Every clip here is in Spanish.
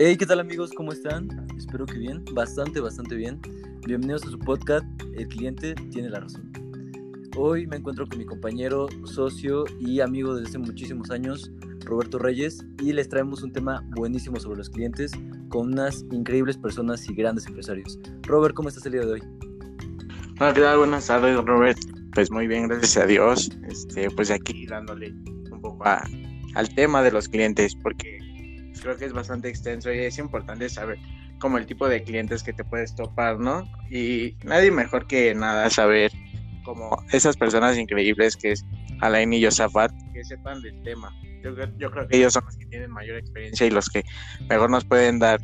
Hey, ¿qué tal amigos? ¿Cómo están? Espero que bien, bastante, bastante bien. Bienvenidos a su podcast, El cliente tiene la razón. Hoy me encuentro con mi compañero, socio y amigo desde hace muchísimos años, Roberto Reyes, y les traemos un tema buenísimo sobre los clientes con unas increíbles personas y grandes empresarios. Robert, ¿cómo estás el día de hoy? Hola, ¿qué tal? Buenas tardes, Robert. Pues muy bien, gracias a Dios. Este, pues aquí dándole un poco al tema de los clientes, porque creo que es bastante extenso y es importante saber como el tipo de clientes que te puedes topar, ¿no? Y nadie mejor que nada saber como esas personas increíbles que es Alain y Josafat, que sepan del tema. Yo, yo, creo que ellos son los que tienen mayor experiencia y los que mejor nos pueden dar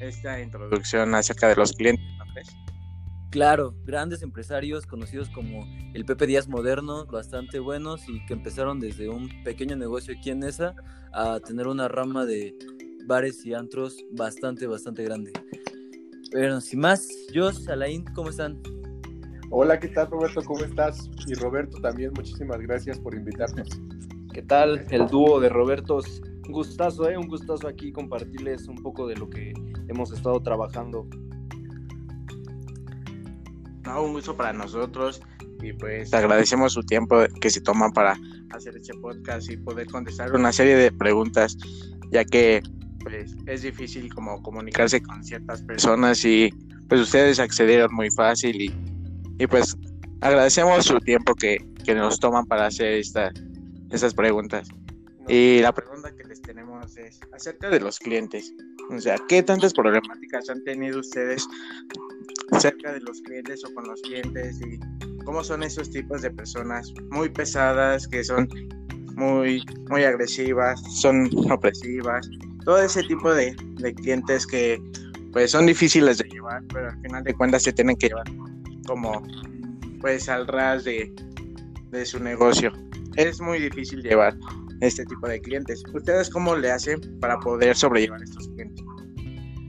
esta introducción acerca de los clientes, ¿no crees? Claro, grandes empresarios conocidos como el Pepe Díaz moderno, bastante buenos y que empezaron desde un pequeño negocio aquí en ESA a tener una rama de bares y antros bastante, bastante grande. Pero sin más, Jos, Alain, ¿cómo están? Hola, ¿qué tal Roberto? ¿Cómo estás? Y Roberto también, muchísimas gracias por invitarnos. ¿Qué tal? El dúo de Robertos. Un gustazo, ¿eh? Un gustazo aquí compartirles un poco de lo que hemos estado trabajando un gusto para nosotros y pues agradecemos su tiempo que se toman para hacer este podcast y poder contestar una serie de preguntas, ya que pues es difícil como comunicarse con ciertas personas y pues ustedes accedieron muy fácil y, y pues agradecemos su tiempo que, que nos toman para hacer esta, estas preguntas. Y la pregunta que les tenemos es acerca de los clientes. O sea, ¿qué tantas problemáticas han tenido ustedes cerca de los clientes o con los clientes y cómo son esos tipos de personas muy pesadas que son muy muy agresivas, son opresivas, todo ese tipo de, de clientes que pues son difíciles de llevar, pero al final de cuentas se tienen que llevar como pues al ras de, de su negocio. Es muy difícil llevar este tipo de clientes. ¿Ustedes cómo le hacen para poder sobrellevar estos clientes?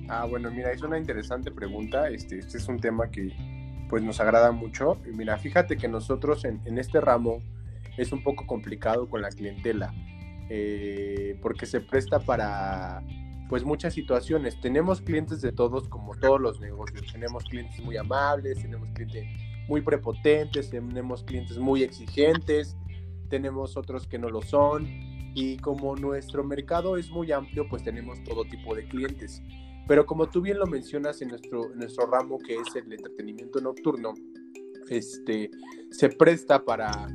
Ah, bueno, mira, es una interesante pregunta. Este, este es un tema que pues nos agrada mucho. Mira, fíjate que nosotros en, en este ramo es un poco complicado con la clientela, eh, porque se presta para pues muchas situaciones. Tenemos clientes de todos, como todos los negocios. Tenemos clientes muy amables, tenemos clientes muy prepotentes, tenemos clientes muy exigentes, tenemos otros que no lo son. Y como nuestro mercado es muy amplio, pues tenemos todo tipo de clientes. Pero como tú bien lo mencionas en nuestro, nuestro ramo, que es el entretenimiento nocturno, este, se presta para,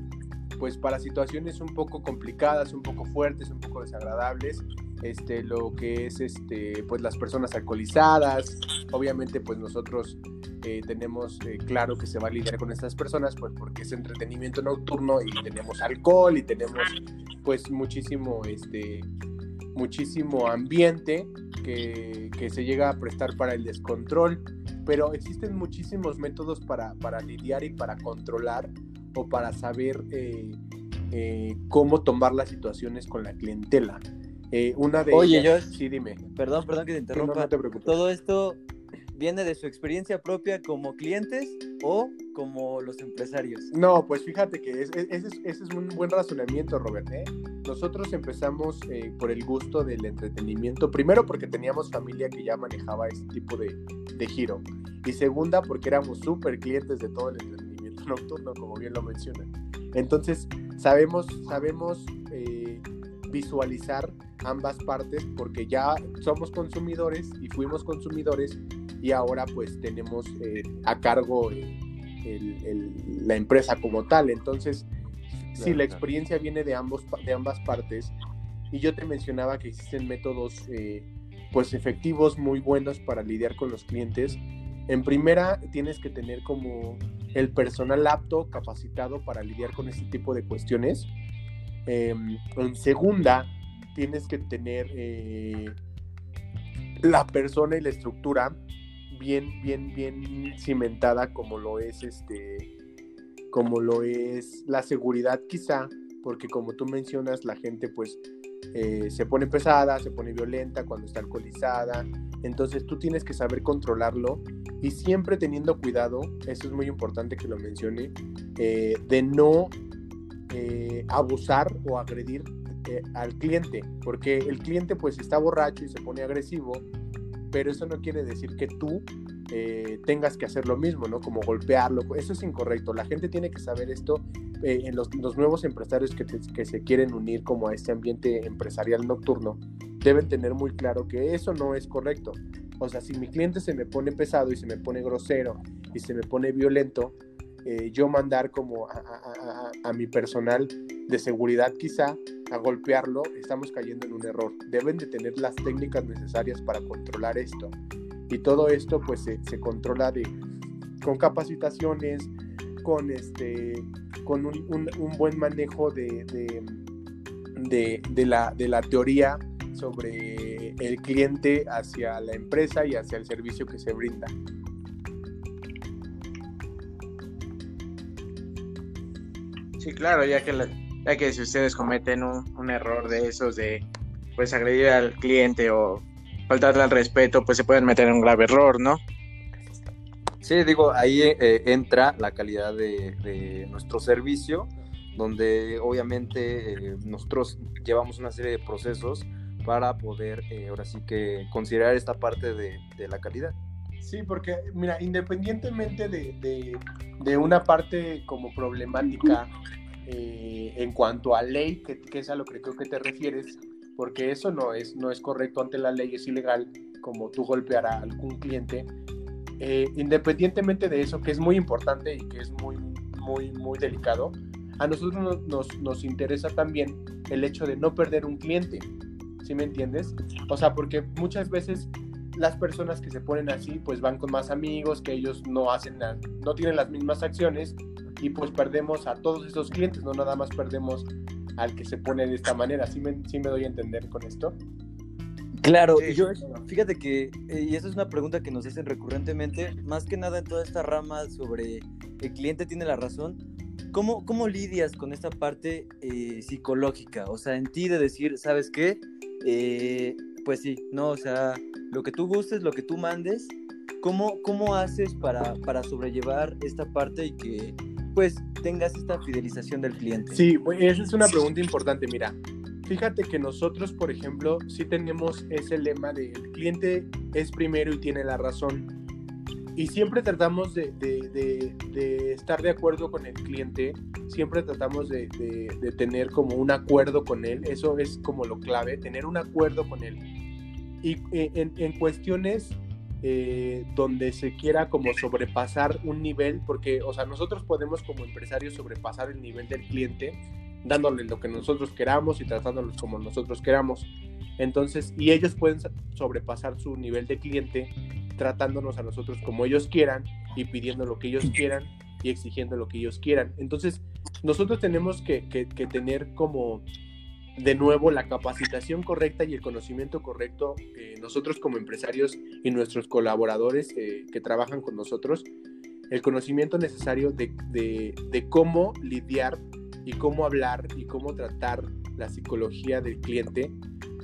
pues, para situaciones un poco complicadas, un poco fuertes, un poco desagradables. Este, lo que es este, pues, las personas alcoholizadas. Obviamente, pues nosotros eh, tenemos eh, claro que se va a lidiar con estas personas, pues porque es entretenimiento nocturno y tenemos alcohol y tenemos pues muchísimo, este, muchísimo ambiente que, se llega a prestar para el descontrol, pero existen muchísimos métodos para, para lidiar y para controlar o para saber eh, eh, cómo tomar las situaciones con la clientela. Eh, una de Oye, yo, sí, dime. Perdón, perdón que te interrumpa. Todo esto viene de su experiencia propia como clientes o como los empresarios? No, pues fíjate que ese es, un buen razonamiento, Robert. ¿eh? Nosotros empezamos eh, por el gusto del entretenimiento, primero porque teníamos familia que ya manejaba este tipo de, giro, y segunda porque éramos súper clientes de todo el entretenimiento nocturno, como bien lo mencionan. Entonces, sabemos, sabemos eh, visualizar ambas partes porque ya somos consumidores y fuimos consumidores y ahora pues tenemos eh, a cargo la empresa como tal. Entonces, si la experiencia viene de, ambos, de ambas partes y yo te mencionaba que existen métodos eh, pues efectivos muy buenos para lidiar con los clientes. En primera, tienes que tener como el personal apto, capacitado para lidiar con este tipo de cuestiones. Em, en segunda, tienes que tener eh, la persona y la estructura bien, bien, bien cimentada como lo es este, como lo es la seguridad quizá, porque como tú mencionas, la gente pues eh, se pone pesada, se pone violenta cuando está alcoholizada, entonces tú tienes que saber controlarlo y siempre teniendo cuidado, eso es muy importante que lo mencione, eh, de no eh, abusar o agredir al cliente, porque el cliente pues está borracho y se pone agresivo, pero eso no quiere decir que tú eh, tengas que hacer lo mismo, ¿no? Como golpearlo, eso es incorrecto. La gente tiene que saber esto eh, en los, nuevos empresarios que, que, se quieren unir como a este ambiente empresarial nocturno, deben tener muy claro que eso no es correcto. O sea, si mi cliente se me pone pesado y se me pone grosero y se me pone violento, eh, yo mandar como a, mi personal de seguridad quizá a golpearlo, estamos cayendo en un error. Deben de tener las técnicas necesarias para controlar esto. Y todo esto pues se, controla de, con capacitaciones, con, este, con un, buen manejo de, de, la, de la teoría sobre el cliente hacia la empresa y hacia el servicio que se brinda. Sí, claro, ya que, ya que si ustedes cometen un, error de esos de pues agredir al cliente o faltarle al respeto, pues se pueden meter en un grave error, ¿no? Sí, digo, ahí eh, entra la calidad de, nuestro servicio, donde obviamente eh, nosotros llevamos una serie de procesos para poder eh, ahora sí que considerar esta parte de, la calidad. Sí, porque mira, independientemente de, de, una parte como problemática eh, en cuanto a ley, que, es a lo que creo que te refieres, porque eso no es, no es correcto ante la ley, es ilegal como tú golpear a algún cliente. Eh, independientemente de eso, que es muy importante y que es muy, muy, muy delicado, a nosotros nos, nos interesa también el hecho de no perder un cliente. ¿Sí me entiendes? O sea, porque muchas veces las personas que se ponen así, pues van con más amigos, que ellos no hacen, no tienen las mismas acciones y pues perdemos a todos esos clientes, no nada más perdemos al que se pone de esta manera. ¿Sí me, sí me doy a entender con esto? Claro, yo, fíjate que, eh, y esa es una pregunta que nos hacen recurrentemente, más que nada en toda esta rama sobre el cliente tiene la razón, ¿cómo, cómo lidias con esta parte eh, psicológica? O sea, en ti de decir, ¿sabes qué? Eh, pues sí, no, o sea, lo que tú gustes, lo que tú mandes, ¿cómo, cómo haces para, para sobrellevar esta parte y que pues tengas esta fidelización del cliente? Sí, esa es una pregunta importante, mira. Fíjate que nosotros, por ejemplo, sí tenemos ese lema de el cliente es primero y tiene la razón y siempre tratamos de, estar de acuerdo con el cliente, siempre tratamos de, tener como un acuerdo con él, eso es como lo clave, tener un acuerdo con él. Y eh, en, cuestiones eh, donde se quiera como sobrepasar un nivel, porque, o sea, nosotros podemos como empresarios sobrepasar el nivel del cliente, dándole lo que nosotros queramos y tratándolos como nosotros queramos. Entonces, y ellos pueden sobrepasar su nivel de cliente tratándonos a nosotros como ellos quieran y pidiendo lo que ellos quieran y exigiendo lo que ellos quieran. Entonces, nosotros tenemos que, tener como de nuevo la capacitación correcta y el conocimiento correcto, eh, nosotros como empresarios y nuestros colaboradores eh, que trabajan con nosotros, el conocimiento necesario de, de, cómo lidiar y cómo hablar y cómo tratar la psicología del cliente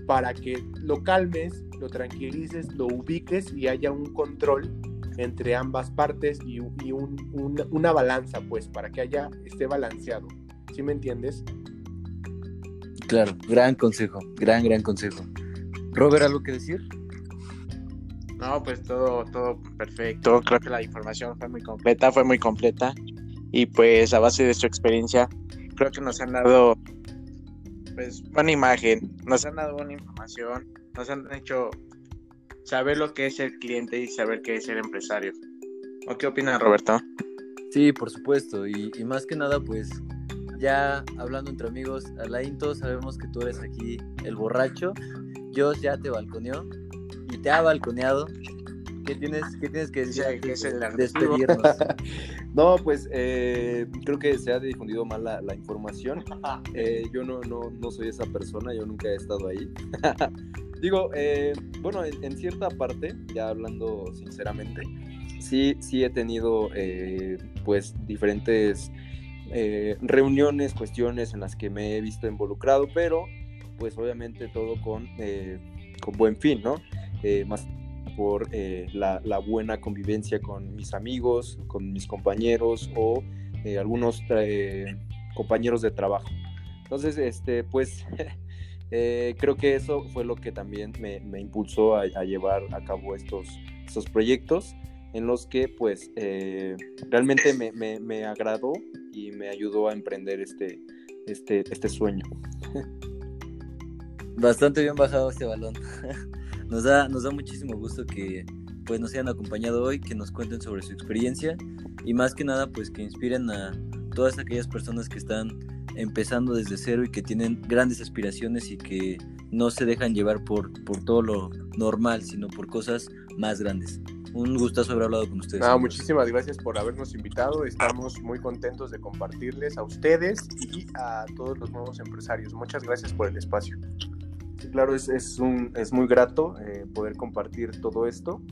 para que lo calmes lo tranquilices, lo ubiques y haya un control entre ambas partes y, una balanza, pues, para que haya, esté balanceado. ¿Sí me entiendes? Claro, gran consejo, gran, gran consejo. Robert, ¿algo que decir? No, pues todo, todo perfecto. Creo que la información fue muy completa, fue muy completa. Y pues a base de su experiencia, creo que nos han dado pues buena imagen, nos han dado buena información nos han hecho saber lo que es el cliente y saber qué es ser empresario. ¿O qué opinas, Roberto? Sí, por supuesto. Y, más que nada, pues ya hablando entre amigos, Alain, todos sabemos que tú eres aquí el borracho. Yo ya te balconeó y te ha balconeado. ¿Qué tienes, qué tienes que decir? que es el despedirnos. no, pues eh, creo que se ha difundido mal la, información. Eh, yo no, no, no soy esa persona, yo nunca he estado ahí. Digo, eh, bueno, en, cierta parte, ya hablando sinceramente, sí, sí he tenido eh, pues diferentes eh, reuniones, cuestiones en las que me he visto involucrado, pero pues obviamente todo con, con buen fin, ¿no? más por la, la, buena convivencia con mis amigos, con mis compañeros o algunos compañeros de trabajo. Entonces, este, pues Eh, creo que eso fue lo que también me, me impulsó a, a, llevar a cabo estos, estos proyectos en los que pues eh, realmente me, me, me, agradó y me ayudó a emprender este, este, este sueño. Bastante bien bajado este balón. Nos da, nos da muchísimo gusto que pues nos hayan acompañado hoy, que nos cuenten sobre su experiencia y más que nada pues que inspiren a todas aquellas personas que están empezando desde cero y que tienen grandes aspiraciones y que no se dejan llevar por, por todo lo normal, sino por cosas más grandes. Un gustazo haber hablado con ustedes. No, muchísimas gracias por habernos invitado. Estamos muy contentos de compartirles a ustedes y a todos los nuevos empresarios. Muchas gracias por el espacio. Sí, claro, es, es, un, es muy grato eh, poder compartir todo esto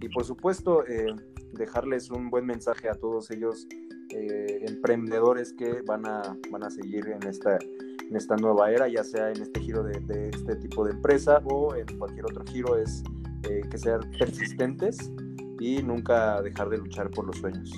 y por supuesto eh, dejarles un buen mensaje a todos ellos eh, emprendedores que van a, van a seguir en esta, en esta nueva era, ya sea en este giro de, este tipo de empresa o en cualquier otro giro, es eh, que sean persistentes y nunca dejar de luchar por los sueños.